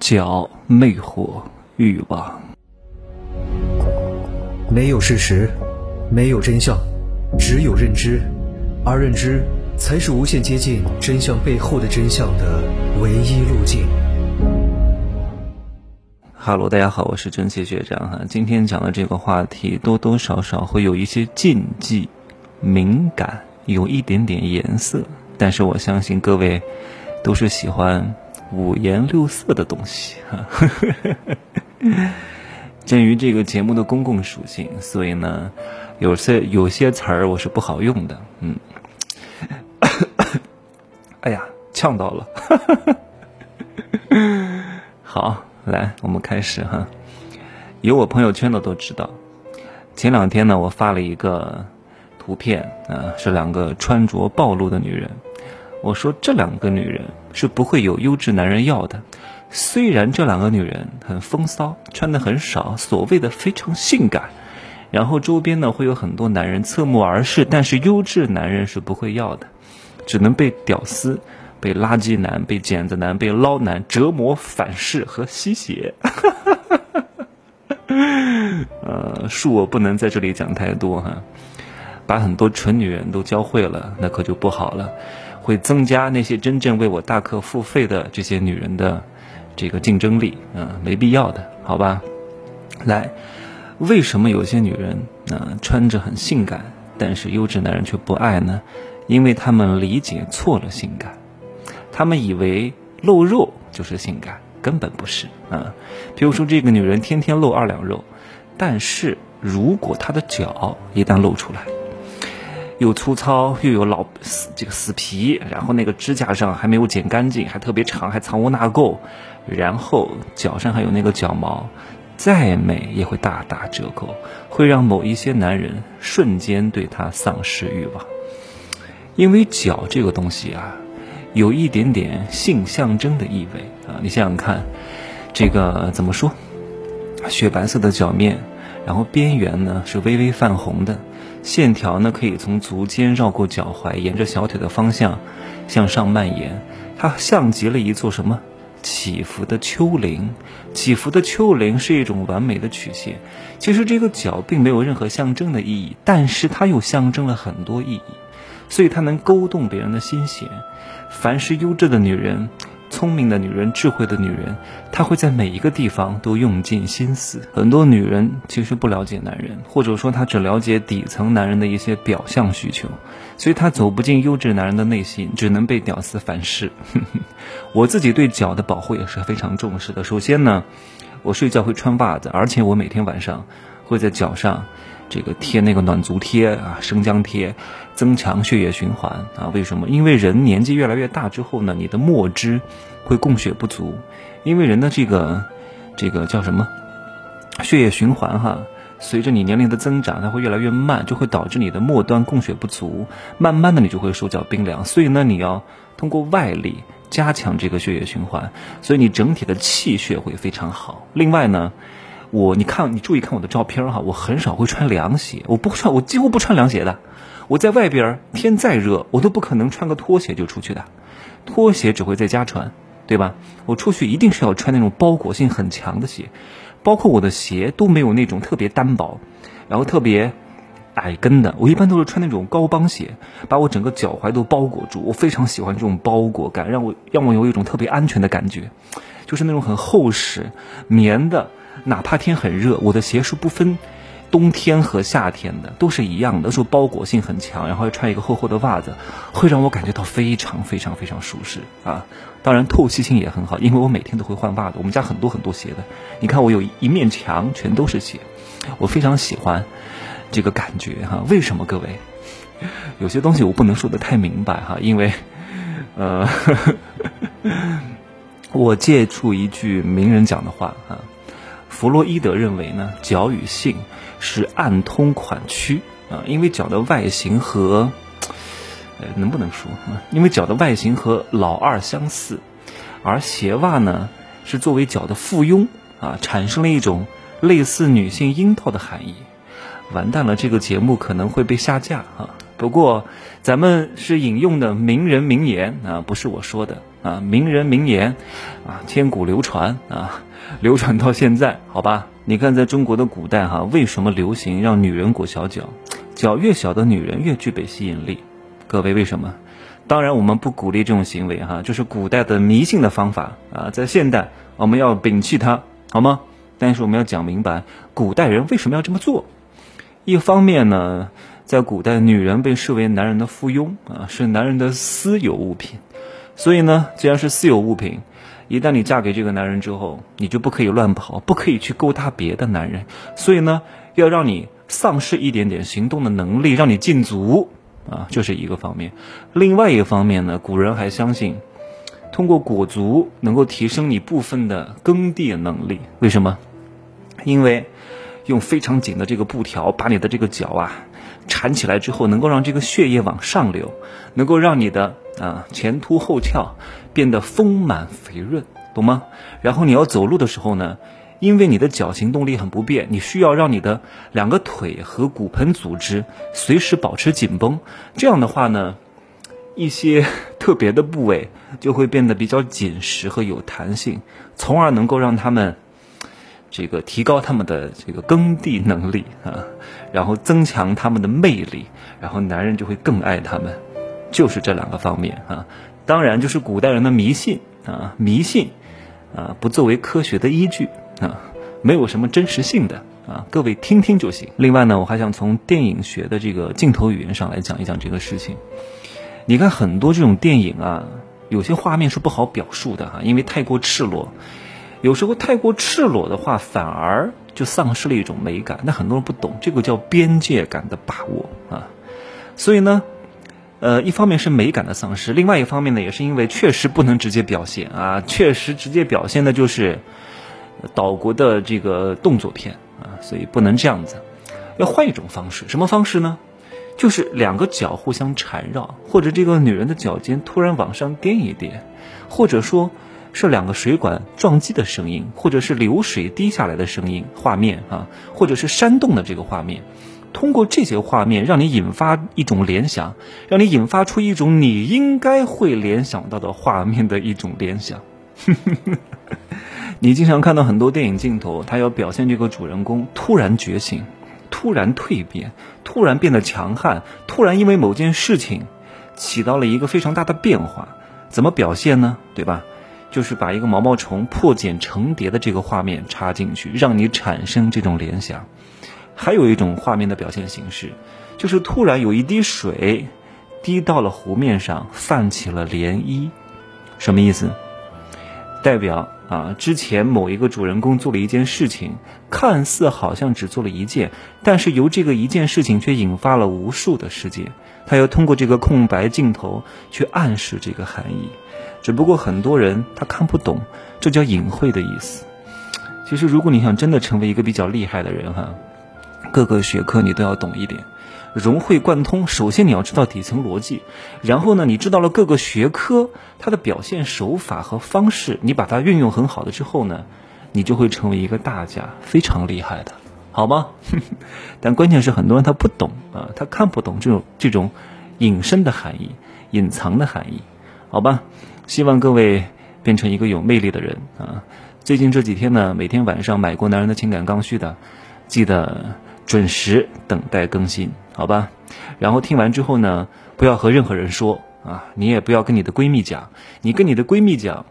脚魅惑欲望，没有事实，没有真相，只有认知，而认知才是无限接近真相背后的真相的唯一路径。哈喽，大家好，我是蒸汽学长哈。今天讲的这个话题多多少少会有一些禁忌、敏感，有一点点颜色，但是我相信各位都是喜欢。五颜六色的东西。哈，鉴于这个节目的公共属性，所以呢，有些有些词儿我是不好用的，嗯，哎呀，呛到了，好，来，我们开始哈，有我朋友圈的都知道，前两天呢，我发了一个图片啊，是两个穿着暴露的女人。我说这两个女人是不会有优质男人要的，虽然这两个女人很风骚，穿的很少，所谓的非常性感，然后周边呢会有很多男人侧目而视，但是优质男人是不会要的，只能被屌丝、被垃圾男、被剪子男、被捞男折磨、反噬和吸血。呃，恕我不能在这里讲太多哈，把很多蠢女人都教会了，那可就不好了。会增加那些真正为我大课付费的这些女人的这个竞争力，嗯，没必要的，好吧？来，为什么有些女人啊穿着很性感，但是优质男人却不爱呢？因为他们理解错了性感，他们以为露肉就是性感，根本不是啊。比如说这个女人天天露二两肉，但是如果她的脚一旦露出来，又粗糙又有老死这个死皮，然后那个指甲上还没有剪干净，还特别长，还藏污纳垢，然后脚上还有那个脚毛，再美也会大打折扣，会让某一些男人瞬间对她丧失欲望。因为脚这个东西啊，有一点点性象征的意味啊，你想想看，这个怎么说？雪白色的脚面，然后边缘呢是微微泛红的。线条呢，可以从足尖绕过脚踝，沿着小腿的方向向上蔓延。它像极了一座什么起伏的丘陵。起伏的丘陵是一种完美的曲线。其实这个脚并没有任何象征的意义，但是它又象征了很多意义，所以它能勾动别人的心弦。凡是优质的女人。聪明的女人，智慧的女人，她会在每一个地方都用尽心思。很多女人其实不了解男人，或者说她只了解底层男人的一些表象需求，所以她走不进优质男人的内心，只能被屌丝反噬。我自己对脚的保护也是非常重视的。首先呢，我睡觉会穿袜子，而且我每天晚上会在脚上。这个贴那个暖足贴啊，生姜贴，增强血液循环啊。为什么？因为人年纪越来越大之后呢，你的末肢会供血不足，因为人的这个这个叫什么血液循环哈，随着你年龄的增长，它会越来越慢，就会导致你的末端供血不足，慢慢的你就会手脚冰凉。所以呢，你要通过外力加强这个血液循环，所以你整体的气血会非常好。另外呢。我，你看，你注意看我的照片哈，我很少会穿凉鞋，我不穿，我几乎不穿凉鞋的。我在外边天再热，我都不可能穿个拖鞋就出去的，拖鞋只会在家穿，对吧？我出去一定是要穿那种包裹性很强的鞋，包括我的鞋都没有那种特别单薄，然后特别矮跟的，我一般都是穿那种高帮鞋，把我整个脚踝都包裹住。我非常喜欢这种包裹感，让我让我有一种特别安全的感觉，就是那种很厚实棉的。哪怕天很热，我的鞋是不分冬天和夏天的，都是一样的，说包裹性很强，然后要穿一个厚厚的袜子，会让我感觉到非常非常非常舒适啊！当然透气性也很好，因为我每天都会换袜子，我们家很多很多鞋的，你看我有一面墙全都是鞋，我非常喜欢这个感觉哈。为什么各位？有些东西我不能说的太明白哈，因为呃，我借出一句名人讲的话哈。弗洛伊德认为呢，脚与性是暗通款曲啊，因为脚的外形和，呃，能不能说？因为脚的外形和老二相似，而鞋袜呢是作为脚的附庸啊，产生了一种类似女性阴道的含义。完蛋了，这个节目可能会被下架啊。不过咱们是引用的名人名言啊，不是我说的。啊，名人名言，啊，千古流传啊，流传到现在，好吧？你看，在中国的古代哈，为什么流行让女人裹小脚？脚越小的女人越具备吸引力。各位，为什么？当然，我们不鼓励这种行为哈，就是古代的迷信的方法啊，在现代我们要摒弃它，好吗？但是我们要讲明白，古代人为什么要这么做？一方面呢，在古代，女人被视为男人的附庸啊，是男人的私有物品，所以呢，既然是私有物品，一旦你嫁给这个男人之后，你就不可以乱跑，不可以去勾搭别的男人，所以呢，要让你丧失一点点行动的能力，让你禁足啊，这是一个方面。另外一个方面呢，古人还相信，通过裹足能够提升你部分的耕地能力，为什么？因为用非常紧的这个布条把你的这个脚啊缠起来之后，能够让这个血液往上流，能够让你的啊前凸后翘变得丰满肥润，懂吗？然后你要走路的时候呢，因为你的脚行动力很不便，你需要让你的两个腿和骨盆组织随时保持紧绷，这样的话呢，一些 特别的部位就会变得比较紧实和有弹性，从而能够让他们。这个提高他们的这个耕地能力啊，然后增强他们的魅力，然后男人就会更爱他们，就是这两个方面啊。当然，就是古代人的迷信啊，迷信啊，不作为科学的依据啊，没有什么真实性的啊，各位听听就行。另外呢，我还想从电影学的这个镜头语言上来讲一讲这个事情。你看很多这种电影啊，有些画面是不好表述的哈，因为太过赤裸。有时候太过赤裸的话，反而就丧失了一种美感。那很多人不懂，这个叫边界感的把握啊。所以呢，呃，一方面是美感的丧失，另外一方面呢，也是因为确实不能直接表现啊。确实直接表现的就是岛国的这个动作片啊，所以不能这样子，要换一种方式。什么方式呢？就是两个脚互相缠绕，或者这个女人的脚尖突然往上颠一颠，或者说。是两个水管撞击的声音，或者是流水滴下来的声音画面啊，或者是山洞的这个画面。通过这些画面，让你引发一种联想，让你引发出一种你应该会联想到的画面的一种联想。你经常看到很多电影镜头，它要表现这个主人公突然觉醒、突然蜕变、突然变得强悍、突然因为某件事情起到了一个非常大的变化。怎么表现呢？对吧？就是把一个毛毛虫破茧成蝶的这个画面插进去，让你产生这种联想。还有一种画面的表现形式，就是突然有一滴水滴到了湖面上，泛起了涟漪。什么意思？代表啊，之前某一个主人公做了一件事情，看似好像只做了一件，但是由这个一件事情却引发了无数的事件。他要通过这个空白镜头去暗示这个含义。只不过很多人他看不懂，这叫隐晦的意思。其实，如果你想真的成为一个比较厉害的人哈，各个学科你都要懂一点，融会贯通。首先你要知道底层逻辑，然后呢，你知道了各个学科它的表现手法和方式，你把它运用很好的之后呢，你就会成为一个大家，非常厉害的，好吗？但关键是很多人他不懂啊，他看不懂这种这种隐身的含义、隐藏的含义，好吧？希望各位变成一个有魅力的人啊！最近这几天呢，每天晚上买过《男人的情感刚需》的，记得准时等待更新，好吧？然后听完之后呢，不要和任何人说啊，你也不要跟你的闺蜜讲，你跟你的闺蜜讲，